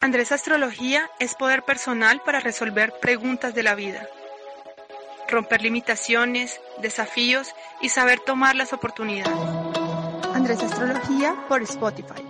Andrés Astrología es poder personal para resolver preguntas de la vida, romper limitaciones, desafíos y saber tomar las oportunidades. Andrés Astrología por Spotify.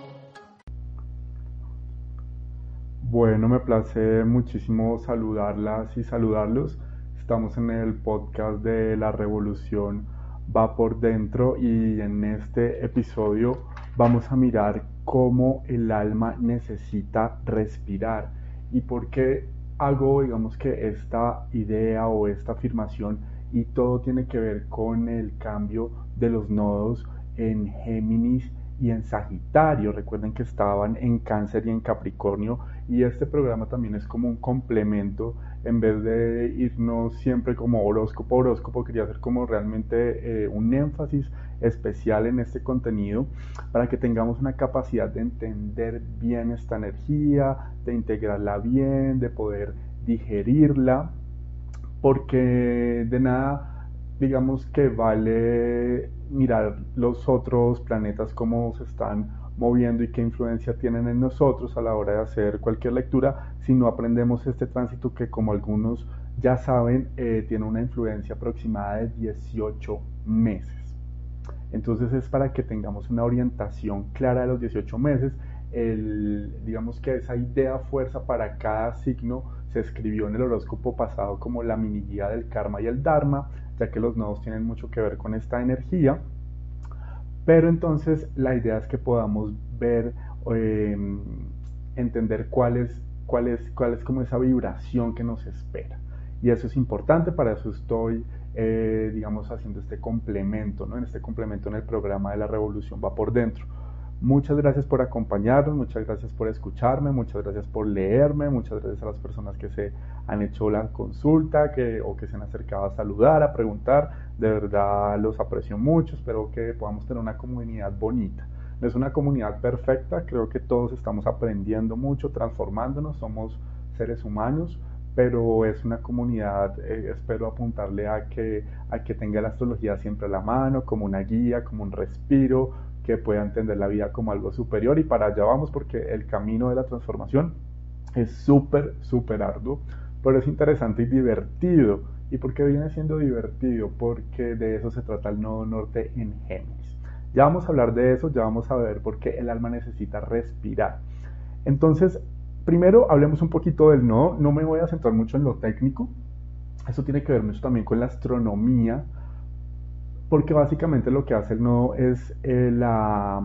Bueno, me place muchísimo saludarlas y saludarlos. Estamos en el podcast de La Revolución va por dentro y en este episodio vamos a mirar cómo el alma necesita respirar. Y por qué hago, digamos que esta idea o esta afirmación y todo tiene que ver con el cambio de los nodos en Géminis y en Sagitario. Recuerden que estaban en Cáncer y en Capricornio y este programa también es como un complemento. En vez de irnos siempre como horóscopo horóscopo quería hacer como realmente eh, un énfasis especial en este contenido para que tengamos una capacidad de entender bien esta energía, de integrarla bien, de poder digerirla, porque de nada, digamos que vale mirar los otros planetas cómo se están moviendo y qué influencia tienen en nosotros a la hora de hacer cualquier lectura, si no aprendemos este tránsito que como algunos ya saben, eh, tiene una influencia aproximada de 18 meses. Entonces es para que tengamos una orientación clara de los 18 meses. El, digamos que esa idea fuerza para cada signo se escribió en el horóscopo pasado como la mini guía del karma y el dharma, ya que los nodos tienen mucho que ver con esta energía. Pero entonces la idea es que podamos ver, em, entender cuál es, cuál, es, cuál es como esa vibración que nos espera. Y eso es importante, para eso estoy eh, digamos, haciendo este complemento, ¿no? En este complemento en el programa de la revolución va por dentro. Muchas gracias por acompañarnos, muchas gracias por escucharme, muchas gracias por leerme, muchas gracias a las personas que se han hecho la consulta que, o que se han acercado a saludar, a preguntar. De verdad los aprecio mucho, espero que podamos tener una comunidad bonita. No es una comunidad perfecta, creo que todos estamos aprendiendo mucho, transformándonos, somos seres humanos, pero es una comunidad, eh, espero apuntarle a que, a que tenga la astrología siempre a la mano, como una guía, como un respiro, que pueda entender la vida como algo superior y para allá vamos porque el camino de la transformación es súper, súper arduo, pero es interesante y divertido. ¿Y por qué viene siendo divertido? Porque de eso se trata el nodo norte en Géminis. Ya vamos a hablar de eso, ya vamos a ver por qué el alma necesita respirar. Entonces, Primero hablemos un poquito del nodo, no me voy a centrar mucho en lo técnico, eso tiene que ver mucho también con la astronomía, porque básicamente lo que hace el nodo es eh, la...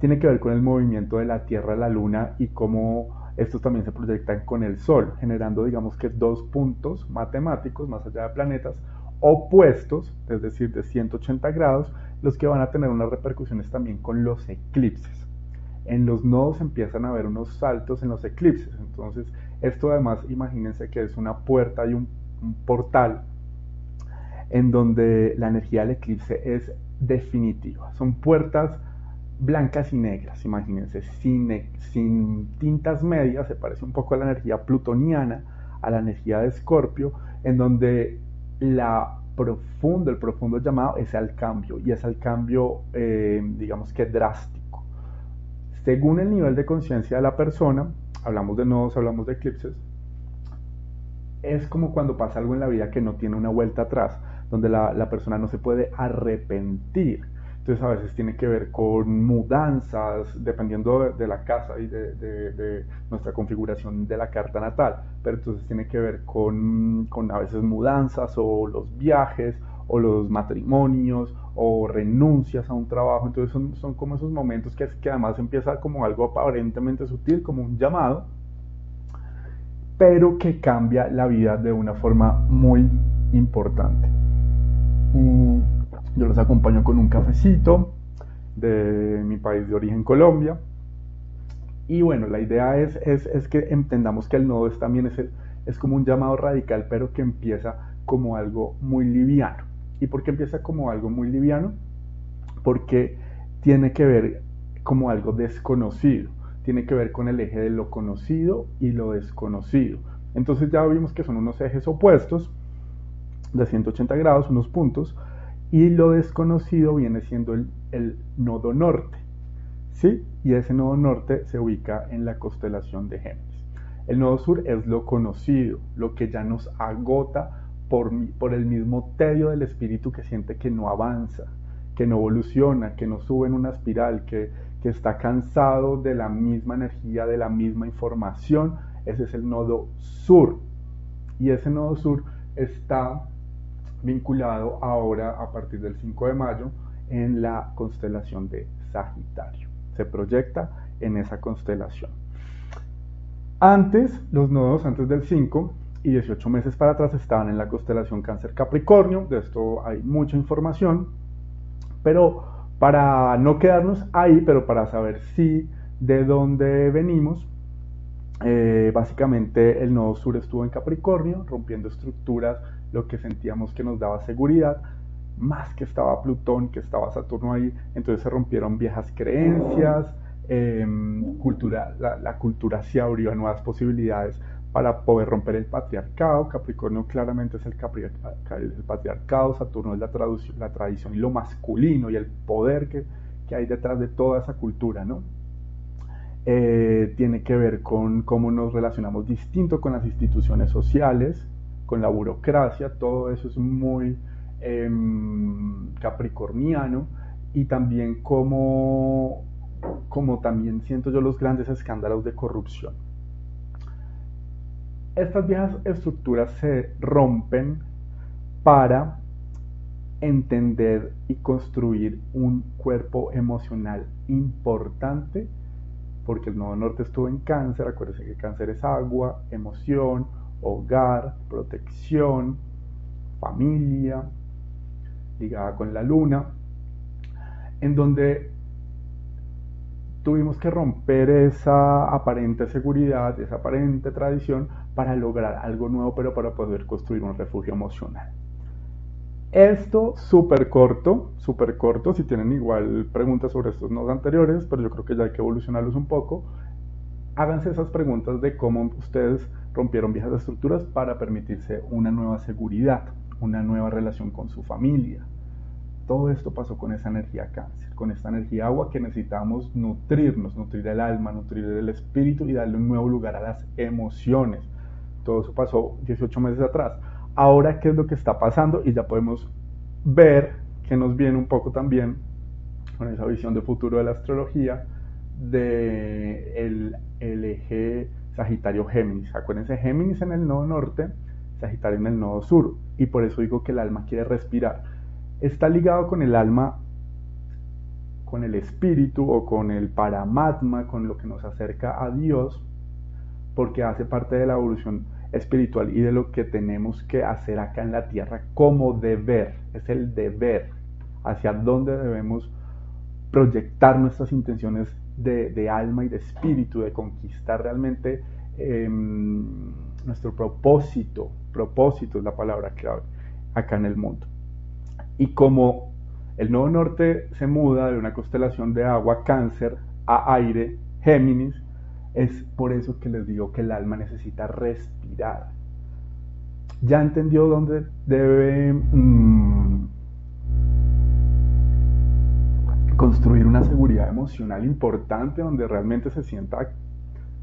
tiene que ver con el movimiento de la Tierra a la Luna y cómo estos también se proyectan con el Sol, generando digamos que dos puntos matemáticos más allá de planetas opuestos, es decir, de 180 grados, los que van a tener unas repercusiones también con los eclipses en los nodos empiezan a haber unos saltos en los eclipses. Entonces, esto además, imagínense que es una puerta y un, portal en donde la energía del eclipse es definitiva. Son puertas blancas y negras, imagínense, sin, sin tintas medias, se parece un poco a la energía plutoniana, a la energía de Escorpio, en donde la profundo, el profundo llamado es al cambio, y es al cambio, eh, digamos que drástico según el nivel de conciencia de la persona, hablamos de nodos, hablamos de eclipses, es como cuando pasa algo en la vida que no tiene una vuelta atrás, donde la, persona no se puede arrepentir. Entonces a veces tiene que ver con mudanzas, dependiendo de, la casa y de, nuestra configuración de la carta natal. Pero entonces tiene que ver con, con a veces mudanzas o los viajes o los matrimonios o renuncias a un trabajo. Entonces son, son como esos momentos que, que además empieza como algo aparentemente sutil, como un llamado, pero que cambia la vida de una forma muy importante. Mm, yo los acompaño con un cafecito de mi país de origen, Colombia. Y bueno, la idea es, es, que entendamos que el nodo es también es, es como un llamado radical, pero que empieza como algo muy liviano. ¿Y por qué empieza como algo muy liviano? Porque tiene que ver como algo desconocido, tiene que ver con el eje de lo conocido y lo desconocido. Entonces ya vimos que son unos ejes opuestos de 180 grados, unos puntos, y lo desconocido viene siendo el, el nodo norte. ¿sí? Y ese nodo norte se ubica en la constelación de Géminis. El nodo sur es lo conocido, lo que ya nos agota por, el mismo tedio del espíritu que siente que no avanza, que no evoluciona, que no sube en una espiral, que, que está cansado de la misma energía, de la misma información. Ese es el nodo sur. Y ese nodo sur está vinculado ahora a partir del 5 de mayo en la constelación de Sagitario se proyecta en esa constelación. Antes, los nodos antes del 5 y 18 meses para atrás estaban en la constelación Cáncer Capricornio, de esto hay mucha información, pero para no quedarnos ahí, pero para saber si de dónde venimos, eh, básicamente el nodo sur estuvo en Capricornio, rompiendo estructuras, lo que sentíamos que nos daba seguridad, más que estaba Plutón, que estaba Saturno ahí, entonces se rompieron viejas creencias, em, cultura, la, cultura se abrió a nuevas posibilidades para poder romper el patriarcado. Capricornio claramente es el, patriarcado, Saturno es la, la, tradición y lo masculino y el poder que, que hay detrás de toda esa cultura, ¿no? Eh, tiene que ver con cómo nos relacionamos distinto con las instituciones sociales, con la burocracia, todo eso es muy Em, capricorniano y también como, como también siento yo los grandes escándalos de corrupción. Estas viejas estructuras se rompen para entender y construir un cuerpo emocional importante, porque el nodo norte estuvo en cáncer, acuérdense que cáncer es agua, emoción, hogar, protección, familia, ligada con la luna, en donde tuvimos que romper esa aparente seguridad, esa aparente tradición para lograr algo nuevo, pero para poder construir un refugio emocional. Esto súper corto, súper corto, si tienen igual preguntas sobre estos nodos anteriores, pero yo creo que ya hay que evolucionarlos un poco. Háganse esas preguntas de cómo ustedes rompieron viejas estructuras para permitirse una nueva seguridad una nueva relación con su familia. Todo esto pasó con esa energía cáncer, con esta energía agua que necesitamos nutrirnos, nutrir el alma, nutrir el espíritu y darle un nuevo lugar a las emociones. Todo eso pasó 18 meses atrás. Ahora, ¿qué es lo que está pasando? Y ya podemos ver que nos viene un poco también con esa visión de futuro de la astrología de el, el eje Sagitario Géminis. Acuérdense, Géminis en el nodo norte Sagitario en el nodo sur. Y por eso digo que el alma quiere respirar. Está ligado con el alma, con el espíritu o con el paramatma, con lo que nos acerca a Dios, porque hace parte de la evolución espiritual y de lo que tenemos que hacer acá en la tierra como deber. Es el deber hacia dónde debemos proyectar nuestras intenciones de, alma y de espíritu, de conquistar realmente em, nuestro propósito propósito es la palabra clave acá en el mundo. Y como el nodo norte se muda de una constelación de agua, cáncer, a aire, Géminis, es por eso que les digo que el alma necesita respirar. Ya entendió dónde debe mm, construir una seguridad emocional importante, donde realmente se sienta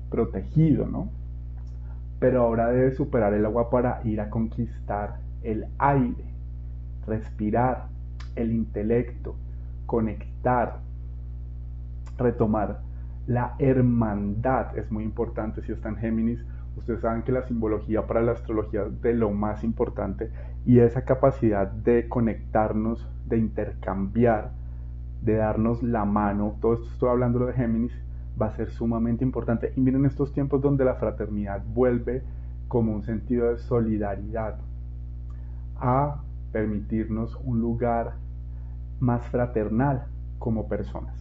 protegido, ¿no? pero ahora debe superar el agua para ir a conquistar el aire, respirar, el intelecto, conectar, retomar la hermandad. Es muy importante si están Géminis. Ustedes saben que la simbología para la astrología es de lo más importante y esa capacidad de conectarnos, de intercambiar, de darnos la mano. Todo esto estoy hablando de Géminis va a ser sumamente importante. Y miren estos tiempos donde la fraternidad vuelve como un sentido de solidaridad a permitirnos un lugar más fraternal como personas.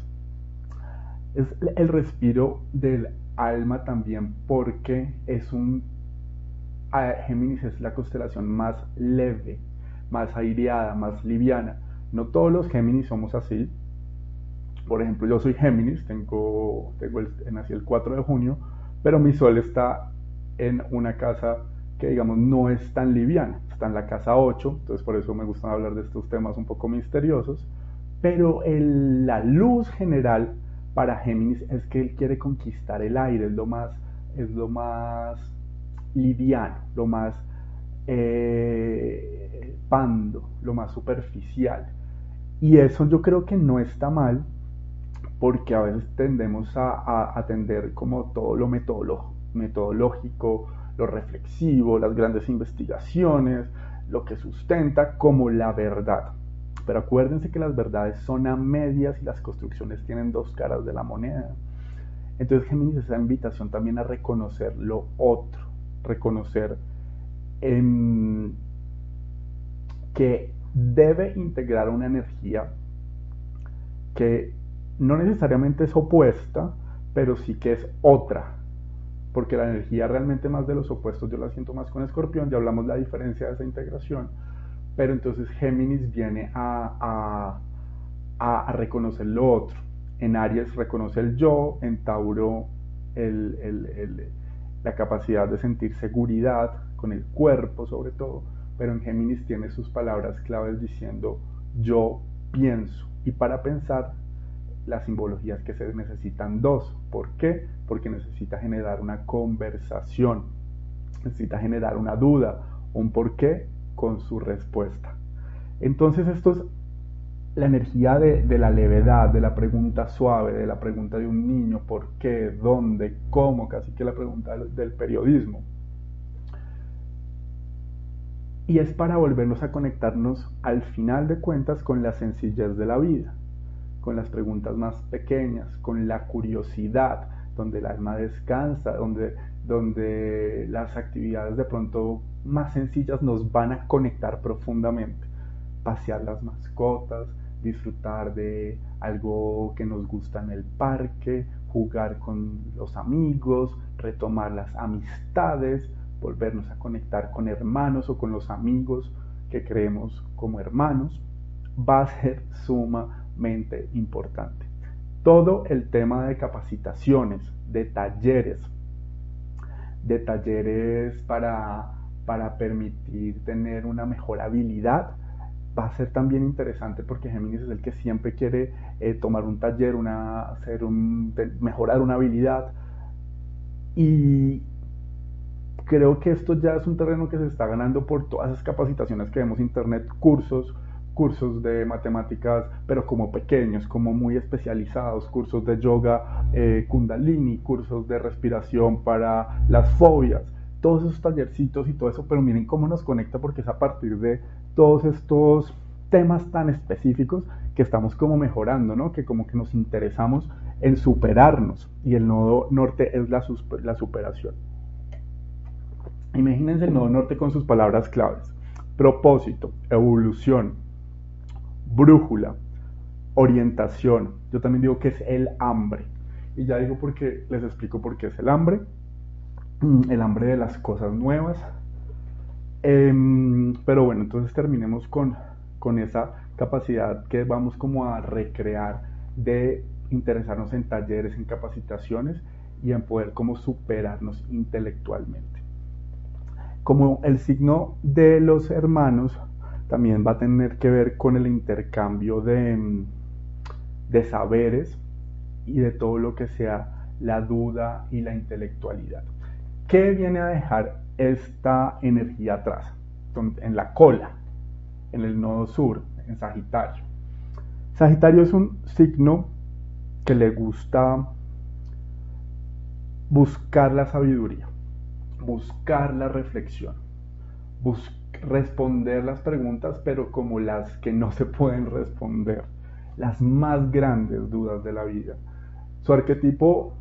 es el respiro del alma también porque es un Géminis es la constelación más leve, más aireada, más liviana. No todos los Géminis somos así. Por ejemplo, yo soy Géminis, tengo, tengo nací el 4 de junio, pero mi sol está en una casa que digamos no es tan liviana, está en la casa 8, entonces por eso me gusta hablar de estos temas un poco misteriosos, pero la luz general para Géminis es que él quiere conquistar el aire, es lo más, es lo más liviano, lo más eh, pando, lo más superficial. Y eso yo creo que no está mal, porque a veces tendemos a, atender como todo lo metodológico, lo reflexivo, las grandes investigaciones, lo que sustenta como la verdad. Pero acuérdense que las verdades son a medias y las construcciones tienen dos caras de la moneda. Entonces Géminis es la invitación también a reconocer lo otro, reconocer que debe integrar una energía que no necesariamente es opuesta, pero sí que es otra. Porque la energía realmente más de los opuestos yo la siento más con escorpión, ya hablamos la diferencia de esa integración. Pero entonces Géminis viene a, a, reconocer lo otro. En Aries reconoce el yo, en Tauro la capacidad de sentir seguridad con el cuerpo sobre todo, pero en Géminis tiene sus palabras claves diciendo yo pienso. Y para pensar las simbologías que se necesitan dos. ¿Por qué? Porque necesita generar una conversación, necesita generar una duda, un por qué con su respuesta. Entonces esto es la energía de, la levedad, de la pregunta suave, de la pregunta de un niño, ¿por qué? ¿Dónde? ¿Cómo? Casi que la pregunta del periodismo. Y es para volvernos a conectarnos al final de cuentas con la sencillez de la vida con las preguntas más pequeñas, con la curiosidad, donde el alma descansa, donde, donde las actividades de pronto más sencillas nos van a conectar profundamente. Pasear las mascotas, disfrutar de algo que nos gusta en el parque, jugar con los amigos, retomar las amistades, volvernos a conectar con hermanos o con los amigos que creemos como hermanos, va a ser suma importante. Todo el tema de capacitaciones, de talleres, de talleres para, para permitir tener una mejor habilidad, va a ser también interesante porque Géminis es el que siempre quiere eh, tomar un taller, una, hacer un, mejorar una habilidad. Y creo que esto ya es un terreno que se está ganando por todas esas capacitaciones que vemos en internet, cursos, cursos de matemáticas, pero como pequeños, como muy especializados, cursos de yoga eh, kundalini, cursos de respiración para las fobias, todos esos tallercitos y todo eso, pero miren cómo nos conecta porque es a partir de todos estos temas tan específicos que estamos como mejorando, ¿no? Que como que nos interesamos en superarnos y el nodo norte es la, la superación. Imagínense el nodo norte con sus palabras claves. Propósito, evolución, brújula, orientación. Yo también digo que es el hambre. Y ya digo porque les explico por qué es el hambre. Mm, el hambre de las cosas nuevas. Em, pero bueno, entonces terminemos con, con esa capacidad que vamos como a recrear de interesarnos en talleres, en capacitaciones y en poder como superarnos intelectualmente. Como el signo de los hermanos también va a tener que ver con el intercambio de, de saberes y de todo lo que sea la duda y la intelectualidad. ¿Qué viene a dejar esta energía atrás? En la cola, en el nodo sur, en Sagitario. Sagitario es un signo que le gusta buscar la sabiduría, buscar la reflexión, buscar responder las preguntas, pero como las que no se pueden responder, las más grandes dudas de la vida. Su arquetipo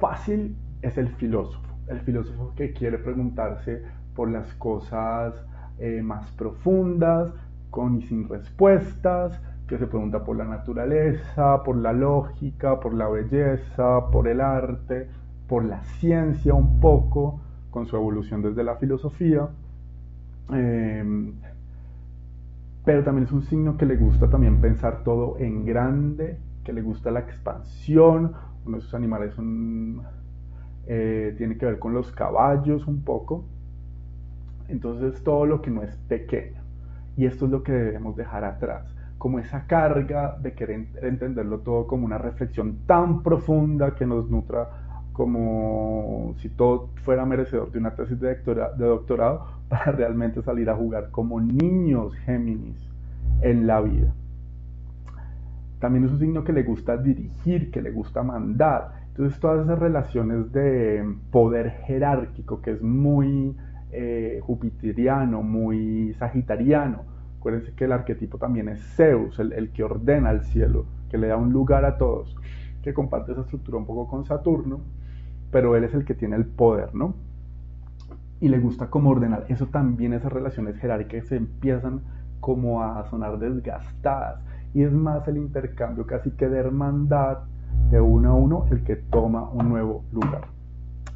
fácil es el filósofo, el filósofo que quiere preguntarse por las cosas eh, más profundas, con y sin respuestas, que se pregunta por la naturaleza, por la lógica, por la belleza, por el arte, por la ciencia un poco, con su evolución desde la filosofía. Em, pero también es un signo que le gusta también pensar todo en grande, que le gusta la expansión. Uno de sus animales eh, tiene que ver con los caballos un poco. Entonces todo lo que no es pequeño. Y esto es lo que debemos dejar atrás. Como esa carga de querer entenderlo todo como una reflexión tan profunda que nos nutra como si todo fuera merecedor de una tesis de, doctorado para realmente salir a jugar como niños Géminis en la vida. También es un signo que le gusta dirigir, que le gusta mandar. Entonces todas esas relaciones de poder jerárquico que es muy eh, jupiteriano, muy sagitariano. Acuérdense que el arquetipo también es Zeus, el, el que ordena el cielo, que le da un lugar a todos, que comparte esa estructura un poco con Saturno pero él es el que tiene el poder, ¿no? Y le gusta como ordenar. Eso también, esas relaciones jerárquicas se empiezan como a sonar desgastadas. Y es más el intercambio casi que de hermandad de uno a uno el que toma un nuevo lugar.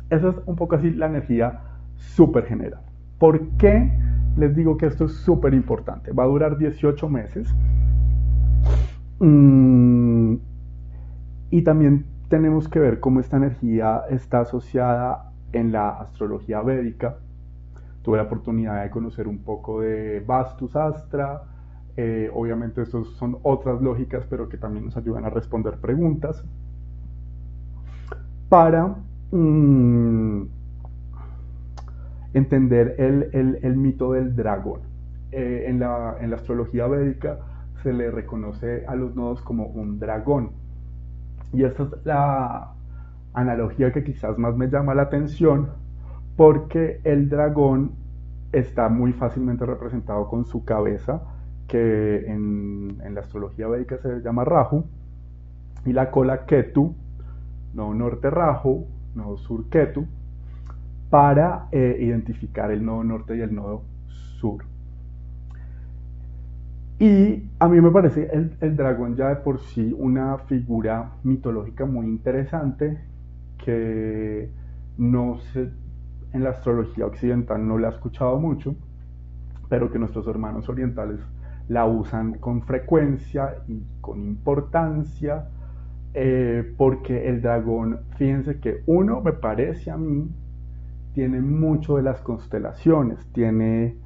Esa es un poco así la energía súper general. ¿Por qué les digo que esto es súper importante? Va a durar 18 meses. Mm, y también tenemos que ver cómo esta energía está asociada en la astrología védica. Tuve la oportunidad de conocer un poco de Vastus Astra. Eh, obviamente, estas son otras lógicas, pero que también nos ayudan a responder preguntas. Para mm, entender el, mito del dragón. Eh, en, la, en la astrología védica se le reconoce a los nodos como un dragón y esta es la analogía que quizás más me llama la atención porque el dragón está muy fácilmente representado con su cabeza, que en, la astrología védica se llama Rahu, y la cola Ketu, no norte Rahu, no sur Ketu, para eh, identificar el nodo norte y el nodo sur. Y a mí me parece el, dragón ya de por sí una figura mitológica muy interesante que no sé, en la astrología occidental no la he escuchado mucho, pero que nuestros hermanos orientales la usan con frecuencia y con importancia, eh, porque el dragón, fíjense que uno me parece a mí, tiene mucho de las constelaciones, tiene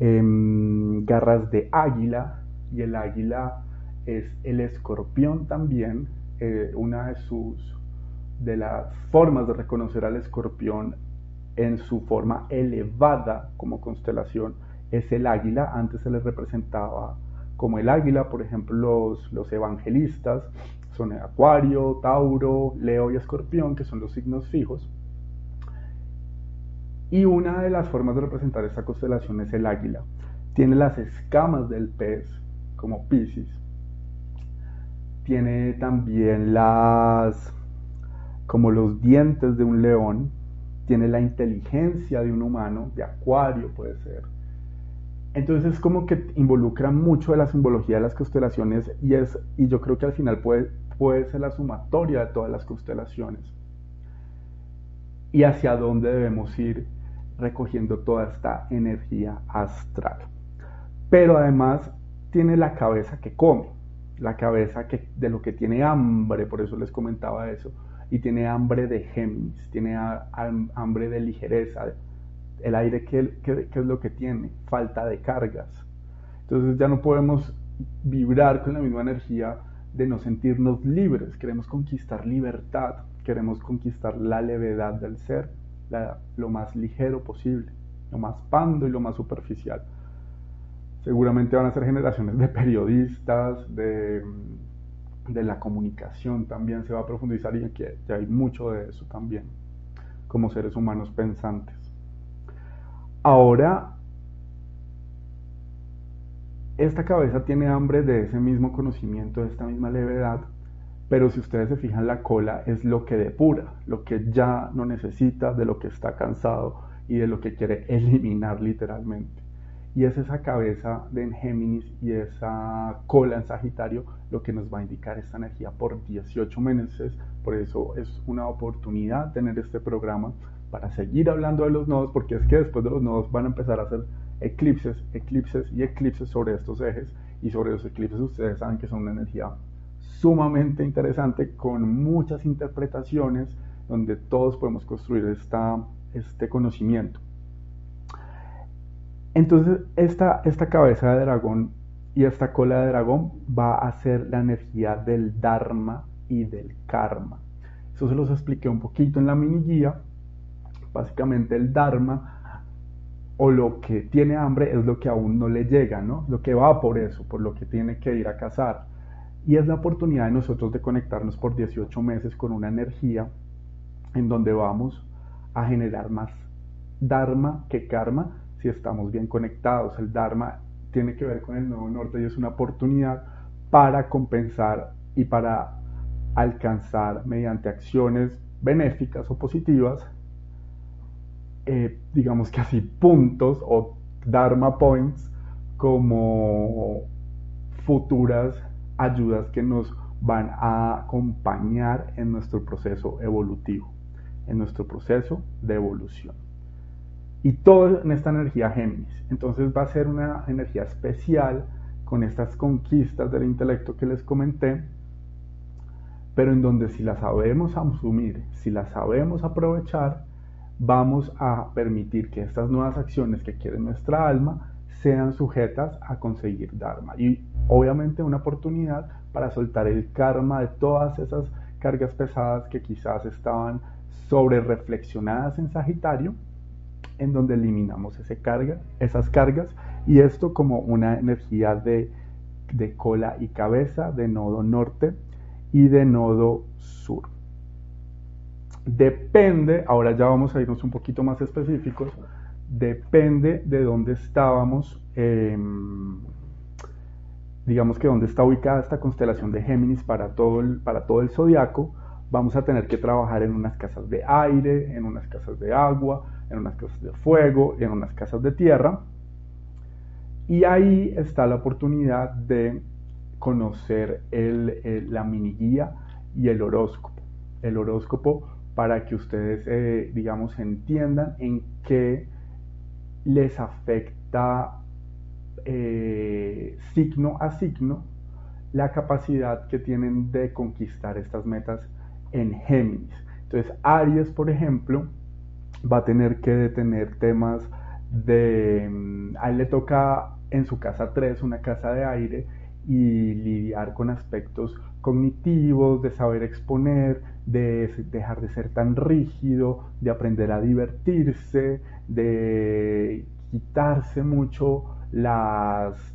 em, garras de águila, y el águila es el escorpión también. Eh, una de sus de las formas de reconocer al escorpión en su forma elevada como constelación es el águila. Antes se les representaba como el águila, por ejemplo, los, los evangelistas son Acuario, Tauro, Leo y Escorpión, que son los signos fijos. Y una de las formas de representar esta constelación es el águila. Tiene las escamas del pez como Pisces. Tiene también las como los dientes de un león, tiene la inteligencia de un humano, de acuario puede ser. Entonces es como que involucra mucho de la simbología de las constelaciones y, es, y yo creo que al final puede, puede ser la sumatoria de todas las constelaciones. Y hacia dónde debemos ir recogiendo toda esta energía astral. Pero además tiene la cabeza que come, la cabeza que, de lo que tiene hambre, por eso les comentaba eso, y tiene hambre de Géminis, tiene hambre de ligereza, el aire que, es lo que tiene, falta de cargas. Entonces ya no podemos vibrar con la misma energía de no sentirnos libres, queremos conquistar libertad, queremos conquistar la levedad del ser, lo más ligero posible, lo más pando y lo más superficial seguramente van a ser generaciones de periodistas, de, la comunicación también se va a profundizar y aquí ya hay mucho de eso también, como seres humanos pensantes. Ahora, esta cabeza tiene hambre de ese mismo conocimiento, de esta misma levedad, pero si ustedes se fijan, la cola es lo que depura, lo que ya no necesita, de lo que está cansado y de lo que quiere eliminar literalmente. Y es esa cabeza de en Géminis y esa cola en Sagitario lo que nos va a indicar esta energía por 18 meses. Por eso es una oportunidad tener este programa para seguir hablando de los nodos, porque es que después de los nodos van a empezar a hacer eclipses, eclipses y eclipses sobre estos ejes. Y sobre los eclipses ustedes saben que son una energía sumamente interesante con muchas interpretaciones donde todos podemos construir esta, este conocimiento. Entonces, esta, esta cabeza de dragón y esta cola de dragón va a ser la energía del Dharma y del Karma. Eso se los expliqué un poquito en la mini guía. Básicamente el Dharma o lo que tiene hambre es lo que aún no le llega, ¿no? Lo que va por eso, por lo que tiene que ir a cazar. Y es la oportunidad de nosotros de conectarnos por 18 meses con una energía en donde vamos a generar más Dharma que Karma si estamos bien conectados. El Dharma tiene que ver con el nuevo norte y es una oportunidad para compensar y para alcanzar mediante acciones benéficas o positivas, eh, digamos que así, puntos o Dharma points como futuras ayudas que nos van a acompañar en nuestro proceso evolutivo, en nuestro proceso de evolución. Y todo en esta energía Géminis. Entonces va a ser una energía especial con estas conquistas del intelecto que les comenté, pero en donde si las sabemos asumir, si las sabemos aprovechar, vamos a permitir que estas nuevas acciones que quiere nuestra alma sean sujetas a conseguir Dharma. Y obviamente una oportunidad para soltar el karma de todas esas cargas pesadas que quizás estaban sobre reflexionadas en Sagitario en donde eliminamos ese carga, esas cargas y esto como una energía de, de cola y cabeza, de nodo norte y de nodo sur. Depende, ahora ya vamos a irnos un poquito más específicos, depende de dónde estábamos, em, digamos que dónde está ubicada esta constelación de Géminis para todo el, para todo el zodiaco, vamos a tener que trabajar en unas casas de aire, en unas casas de agua, en unas casas de fuego, en unas casas de tierra. Y ahí está la oportunidad de conocer la mini guía y el horóscopo. El horóscopo para que ustedes, eh, digamos, entiendan en qué les afecta eh, signo a signo la capacidad que tienen de conquistar estas metas en Géminis. Entonces, Aries, por ejemplo, va a tener que detener temas de... Mm, a él le toca en su casa 3, una casa de aire, y lidiar con aspectos cognitivos, de saber exponer, de dejar de ser tan rígido, de aprender a divertirse, de quitarse mucho las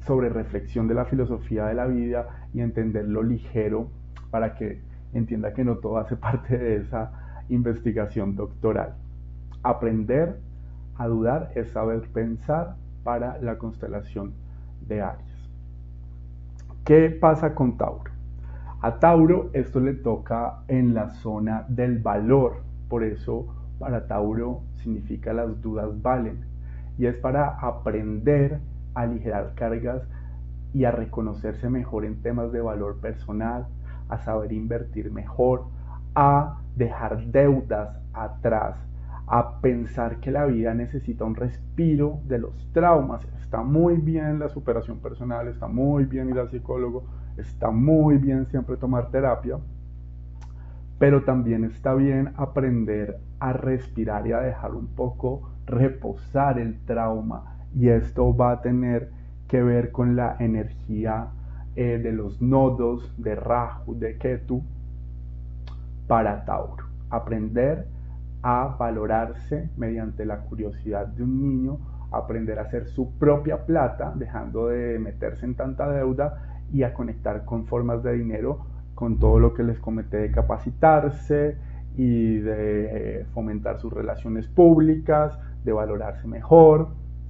sobre reflexión de la filosofía de la vida y entender lo ligero para que entienda que no todo hace parte de esa investigación doctoral. Aprender a dudar es saber pensar para la constelación de Aries. ¿Qué pasa con Tauro? A Tauro esto le toca en la zona del valor, por eso para Tauro significa las dudas valen y es para aprender a aligerar cargas y a reconocerse mejor en temas de valor personal, a saber invertir mejor, a dejar deudas atrás, a pensar que la vida necesita un respiro de los traumas. Está muy bien la superación personal, está muy bien ir al psicólogo, está muy bien siempre tomar terapia, pero también está bien aprender a respirar y a dejar un poco reposar el trauma. Y esto va a tener que ver con la energía eh, de los nodos de Rahu, de Ketu, para Tauro. Aprender a valorarse mediante la curiosidad de un niño, aprender a hacer su propia plata, dejando de meterse en tanta deuda y a conectar con formas de dinero, con todo lo que les comenté de capacitarse y de eh, fomentar sus relaciones públicas, de valorarse mejor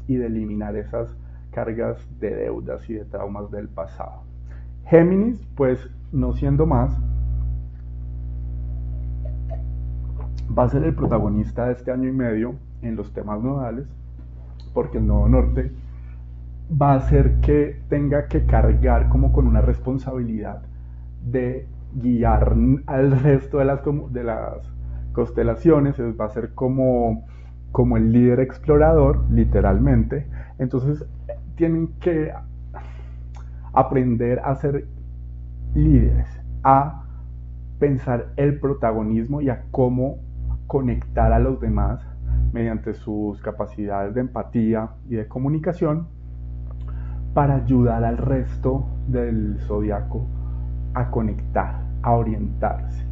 y de eliminar esas cargas de deudas y de traumas del pasado. Géminis, pues no siendo más, va a ser el protagonista de este año y medio en los temas nodales, porque el nodo norte va a hacer que tenga que cargar como con una responsabilidad de guiar al resto de las, de las constelaciones, va a ser como, como el líder explorador, literalmente. Entonces tienen que aprender a ser líderes, a pensar el protagonismo y a cómo conectar a los demás mediante sus capacidades de empatía y de comunicación para ayudar al resto del zodiaco a conectar, a orientarse,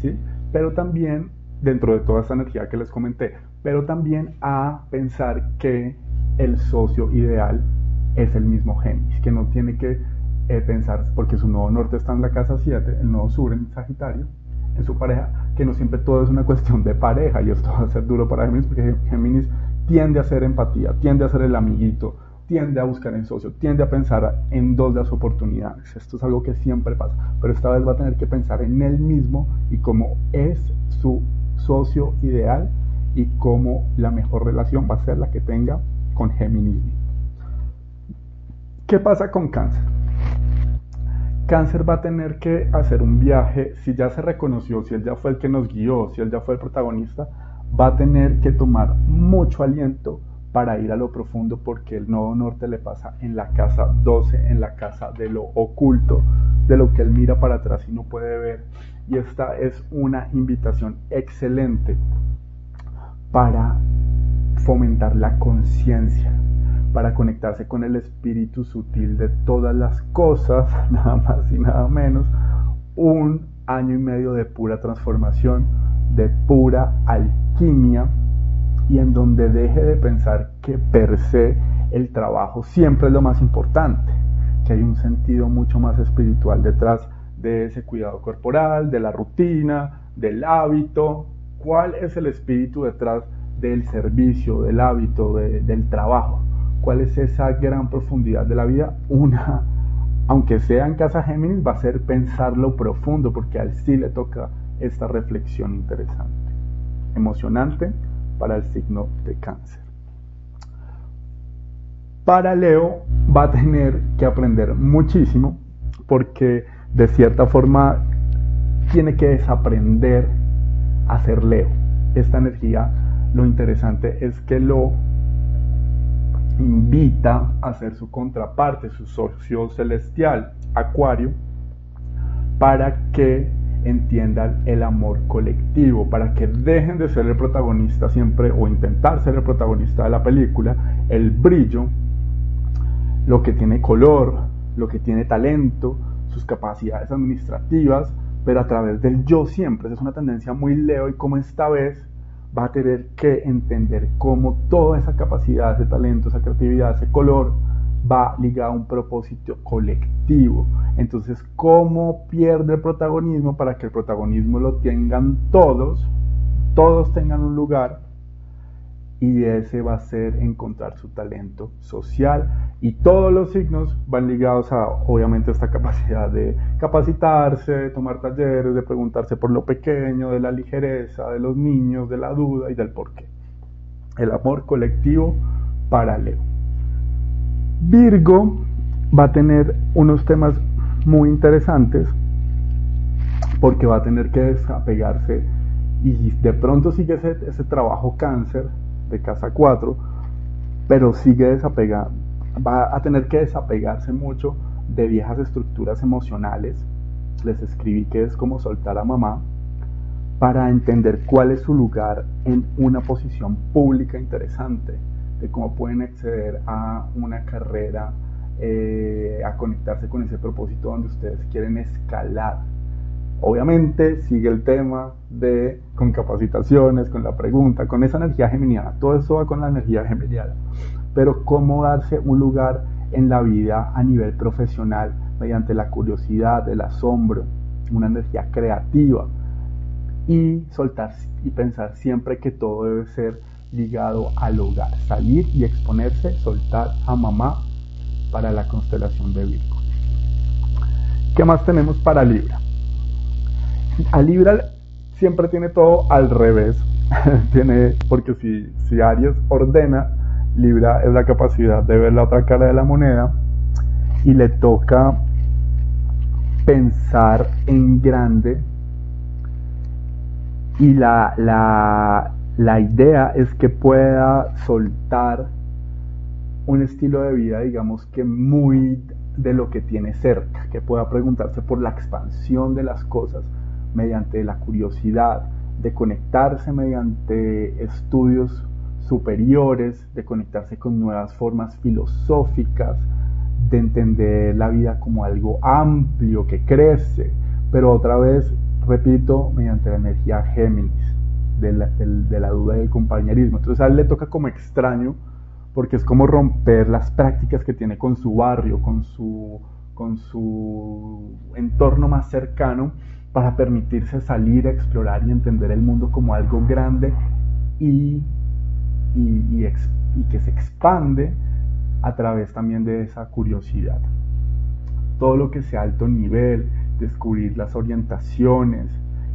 ¿sí? Pero también, dentro de toda esta energía que les comenté, pero también a pensar que el socio ideal es el mismo Géminis, que no tiene que eh, pensar, porque su nodo norte está en la casa 7, el nodo sur en Sagitario, en su pareja, que no siempre todo es una cuestión de pareja, y esto va a ser duro para Géminis, porque Géminis tiende a hacer empatía, tiende a ser el amiguito, tiende a buscar en socio, tiende a pensar en dos de las oportunidades. Esto es algo que siempre pasa, pero esta vez va a tener que pensar en él mismo y cómo es su socio ideal y cómo la mejor relación va a ser la que tenga con Géminis. ¿Qué pasa con cáncer? Cáncer va a tener que hacer un viaje, si ya se reconoció, si él ya fue el que nos guió, si él ya fue el protagonista, va a tener que tomar mucho aliento para ir a lo profundo porque el nodo norte le pasa en la casa 12, en la casa de lo oculto, de lo que él mira para atrás y no puede ver. Y esta es una invitación excelente para fomentar la conciencia, para conectarse con el espíritu sutil de todas las cosas, nada más y nada menos, un año y medio de pura transformación, de pura alquimia, y en donde deje de pensar que per se el trabajo siempre es lo más importante, que hay un sentido mucho más espiritual detrás de ese cuidado corporal, de la rutina, del hábito, cuál es el espíritu detrás del servicio, del hábito, del trabajo cuál es esa gran profundidad de la vida. Una, aunque sea en casa Géminis, va a ser pensarlo profundo, porque a él sí le toca esta reflexión interesante, emocionante para el signo de cáncer. Para Leo va a tener que aprender muchísimo, porque de cierta forma tiene que desaprender a ser Leo. Esta energía, lo interesante es que lo invita a ser su contraparte, su socio celestial, Acuario, para que entiendan el amor colectivo, para que dejen de ser el protagonista siempre o intentar ser el protagonista de la película, el brillo, lo que tiene color, lo que tiene talento, sus capacidades administrativas, pero a través del yo siempre. es una tendencia muy leo y como esta vez va a tener que entender cómo toda esa capacidad, ese talento, esa creatividad, ese color va ligado a un propósito colectivo. Entonces, ¿cómo pierde el protagonismo para que el protagonismo lo tengan todos? Todos tengan un lugar y ese va a ser encontrar su talento social y todos los signos van ligados a obviamente esta capacidad de capacitarse, de tomar talleres, de preguntarse por lo pequeño, de la ligereza, de los niños, de la duda y del porqué. El amor colectivo paralelo. Virgo va a tener unos temas muy interesantes porque va a tener que desapegarse y de pronto sigue ese, ese trabajo cáncer de casa 4, pero sigue desapegado, va a tener que desapegarse mucho de viejas estructuras emocionales. Les escribí que es como soltar a mamá para entender cuál es su lugar en una posición pública interesante, de cómo pueden acceder a una carrera, eh, a conectarse con ese propósito donde ustedes quieren escalar Obviamente sigue el tema de con capacitaciones, con la pregunta, con esa energía geminiana. Todo eso va con la energía geminiana. Pero cómo darse un lugar en la vida a nivel profesional mediante la curiosidad, el asombro, una energía creativa y soltar y pensar siempre que todo debe ser ligado al hogar, salir y exponerse, soltar a mamá para la constelación de Virgo. ¿Qué más tenemos para Libra? A Libra siempre tiene todo al revés. tiene, porque si, si Aries ordena, Libra es la capacidad de ver la otra cara de la moneda y le toca pensar en grande y la, la, la idea es que pueda soltar un estilo de vida, digamos que muy de lo que tiene cerca, que pueda preguntarse por la expansión de las cosas mediante la curiosidad, de conectarse mediante estudios superiores, de conectarse con nuevas formas filosóficas, de entender la vida como algo amplio que crece, pero otra vez, repito, mediante la energía Géminis, de la, duda y el compañerismo. Entonces a él le toca como extraño, porque es como romper las prácticas que tiene con su barrio, con su entorno más cercano, para permitirse salir a explorar y entender el mundo como algo grande y, y, que se expande a través también de esa curiosidad. Todo lo que sea alto nivel, descubrir las orientaciones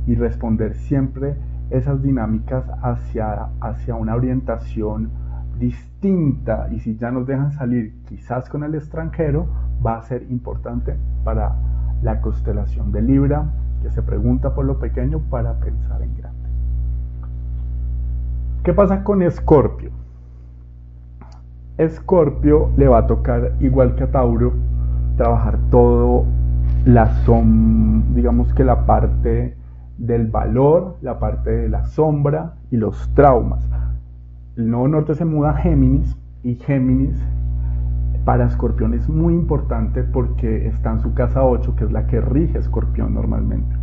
y responder siempre esas dinámicas hacia, hacia una orientación distinta y si ya nos dejan salir quizás con el extranjero, va a ser importante para la constelación de Libra, se pregunta por lo pequeño para pensar en grande. ¿Qué pasa con Escorpio? Escorpio le va a tocar, igual que a Tauro, trabajar todo la som, digamos que la parte del valor, la parte de la sombra y los traumas. El nodo norte se muda a Géminis y Géminis para Escorpión es muy importante porque está en su casa 8, que es la que rige Escorpión normalmente.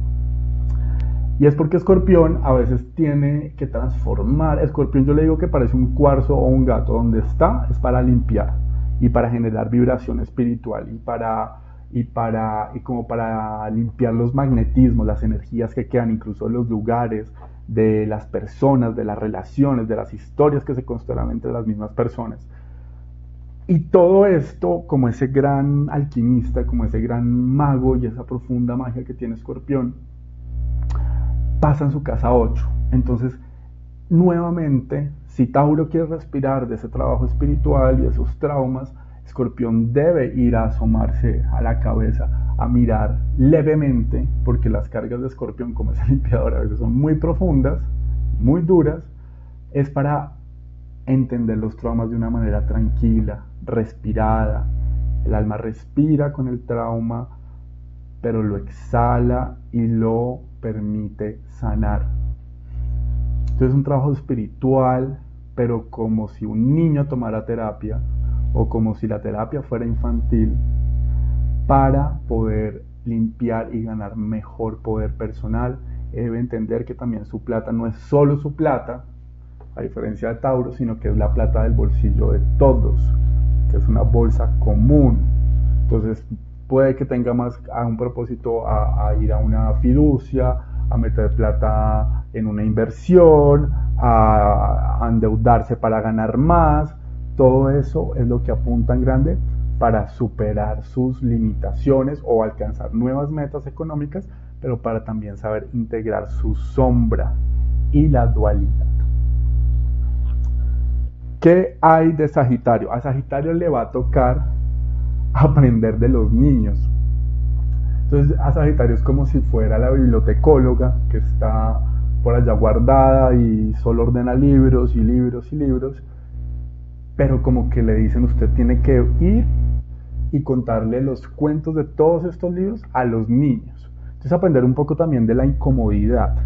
Y es porque Escorpión a veces tiene que transformar. Escorpión yo le digo que parece un cuarzo o un gato. Donde está es para limpiar y para generar vibración espiritual y para y para y como para limpiar los magnetismos, las energías que quedan incluso en los lugares, de las personas, de las relaciones, de las historias que se constelan entre las mismas personas. Y todo esto, como ese gran alquimista, como ese gran mago y esa profunda magia que tiene Escorpión, pasa en su casa 8. Entonces, nuevamente, si Tauro quiere respirar de ese trabajo espiritual y esos traumas, Escorpión debe ir a asomarse a la cabeza, a mirar levemente, porque las cargas de Escorpión, como ese limpiador, a veces son muy profundas, muy duras, es para entender los traumas de una manera tranquila, respirada. El alma respira con el trauma, pero lo exhala y lo permite sanar. Entonces es un trabajo espiritual, pero como si un niño tomara terapia o como si la terapia fuera infantil para poder limpiar y ganar mejor poder personal. Debe entender que también su plata no es solo su plata, a diferencia de Tauro, sino que es la plata del bolsillo de todos, que es una bolsa común. Entonces puede que tenga más a un propósito a, ir a una fiducia, a meter plata en una inversión, a endeudarse para ganar más, todo eso es lo que apunta en grande para superar sus limitaciones o alcanzar nuevas metas económicas, pero para también saber integrar su sombra y la dualidad. ¿Qué hay de Sagitario? A Sagitario le va a tocar aprender de los niños. Entonces a Sagitario es como si fuera la bibliotecóloga que está por allá guardada y solo ordena libros y libros y libros pero como que le dicen usted tiene que ir y contarle los cuentos de todos estos libros a los niños. Entonces aprender un poco también de la incomodidad,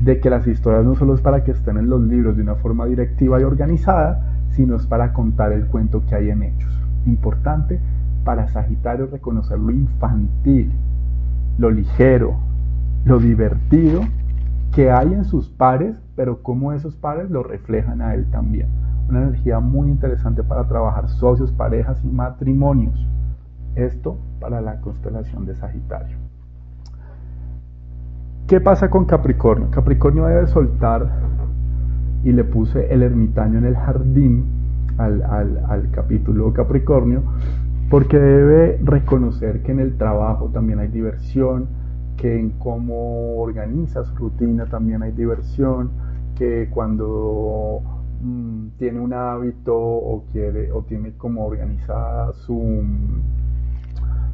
de que las historias no solo es para que estén en los libros de una forma directiva y organizada, sino es para contar el cuento que hay en ellos. Importante para Sagitario reconocer lo infantil, lo ligero, lo divertido que hay en sus pares, pero cómo esos pares lo reflejan a él también una energía muy interesante para trabajar socios, parejas y matrimonios. Esto para la constelación de Sagitario. ¿Qué pasa con Capricornio? Capricornio debe soltar, y le puse el ermitaño en el jardín al, capítulo Capricornio, porque debe reconocer que en el trabajo también hay diversión, que en cómo organiza su rutina también hay diversión, que cuando mm, tiene un hábito o quiere o tiene como organizada su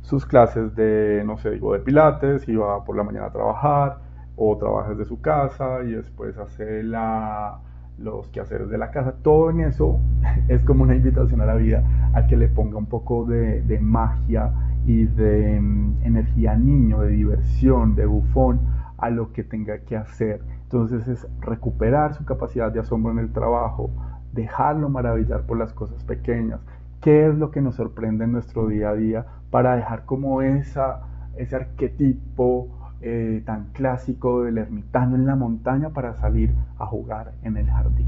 sus clases de, no sé, digo, de pilates y va por la mañana a trabajar o trabaja desde su casa y después hace la, los quehaceres de la casa. Todo en eso es como una invitación a la vida a que le ponga un poco de, de magia y de mm, energía niño, de diversión, de bufón a lo que tenga que hacer. Entonces es recuperar su capacidad de asombro en el trabajo, dejarlo maravillar por las cosas pequeñas, qué es lo que nos sorprende en nuestro día a día para dejar como esa, ese arquetipo eh, tan clásico del ermitaño en la montaña para salir a jugar en el jardín.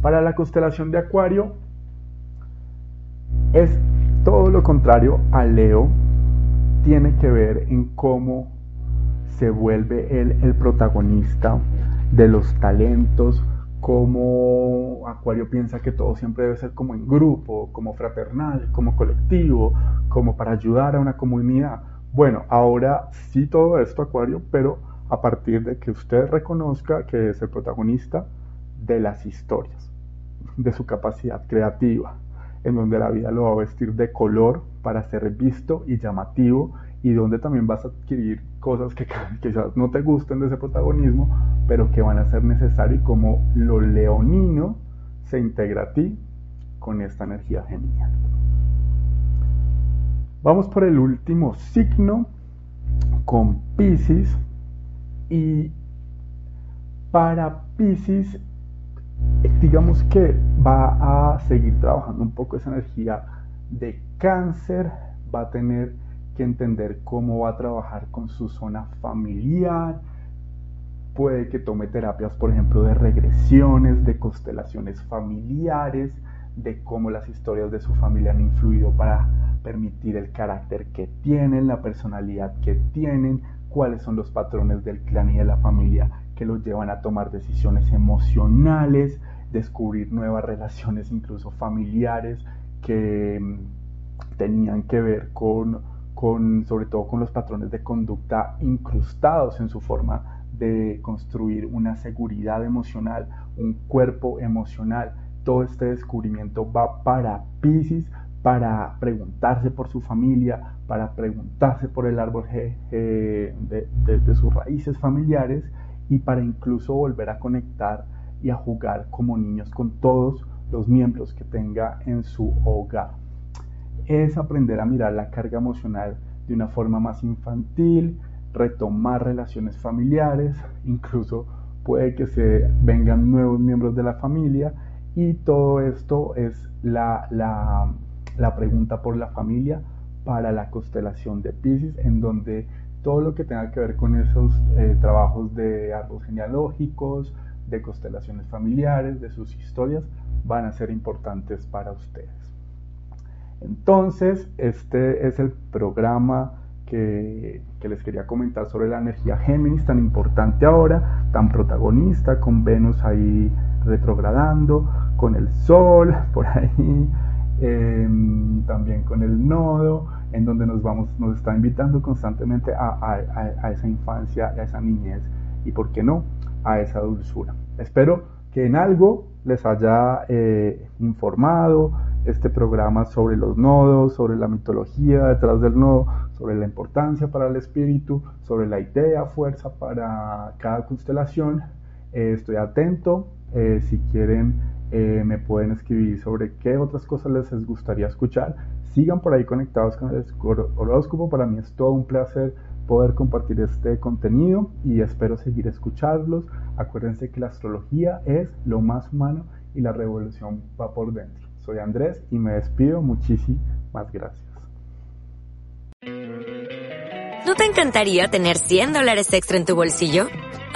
Para la constelación de Acuario es todo lo contrario a Leo, tiene que ver en cómo se vuelve él el protagonista de los talentos, cómo Acuario piensa que todo siempre debe ser como en grupo, como fraternal, como colectivo, como para ayudar a una comunidad. Bueno, ahora sí todo esto Acuario, pero a partir de que usted reconozca que es el protagonista de las historias, de su capacidad creativa, en donde la vida lo va a vestir de color para ser visto y llamativo y donde también vas a adquirir cosas que quizás no te gusten de ese protagonismo, pero que van a ser necesarias como lo leonino se integra a ti con esta energía genial. Vamos por el último signo con Pisces y para Pisces digamos que va a seguir trabajando un poco esa energía de cáncer, va a tener que entender cómo va a trabajar con su zona familiar, puede que tome terapias, por ejemplo, de regresiones, de constelaciones familiares, de cómo las historias de su familia han influido para permitir el carácter que tienen, la personalidad que tienen, cuáles son los patrones del clan y de la familia que los llevan a tomar decisiones emocionales, descubrir nuevas relaciones incluso familiares que mm, tenían que ver con, con, sobre todo con los patrones de conducta incrustados en su forma de construir una seguridad emocional, un cuerpo emocional. Todo este descubrimiento va para Pisces, para preguntarse por su familia, para preguntarse por el árbol de, de sus raíces familiares y para incluso volver a conectar y a jugar como niños con todos los miembros que tenga en su hogar. Es aprender a mirar la carga emocional de una forma más infantil, retomar relaciones familiares, incluso puede que se vengan nuevos miembros de la familia y todo esto es la, la, pregunta por la familia para la constelación de Pisces, en donde todo lo que tenga que ver con esos eh, trabajos de árboles genealógicos, de constelaciones familiares, de sus historias, van a ser importantes para ustedes. Entonces, este es el programa que, que, les quería comentar sobre la energía Géminis, tan importante ahora, tan protagonista, con Venus ahí retrogradando, con el Sol por ahí, em, también con el nodo, en donde nos, vamos, nos está invitando constantemente a, a, a esa infancia, a esa niñez y, ¿por qué no?, a esa dulzura. Espero que en algo les haya eh, informado este programa sobre los nodos, sobre la mitología detrás del nodo, sobre la importancia para el espíritu, sobre la idea, fuerza para cada constelación. Eh, estoy atento. Eh, si quieren, me pueden escribir sobre qué otras cosas les gustaría escuchar. Sigan por ahí conectados con el horóscopo. Para mí es todo un placer poder compartir este contenido y espero seguir escucharlos. Acuérdense que la astrología es lo más humano y la revolución va por dentro. Soy Andrés y me despido. Muchísimas gracias. ¿No te encantaría tener 100 dólares extra en tu bolsillo?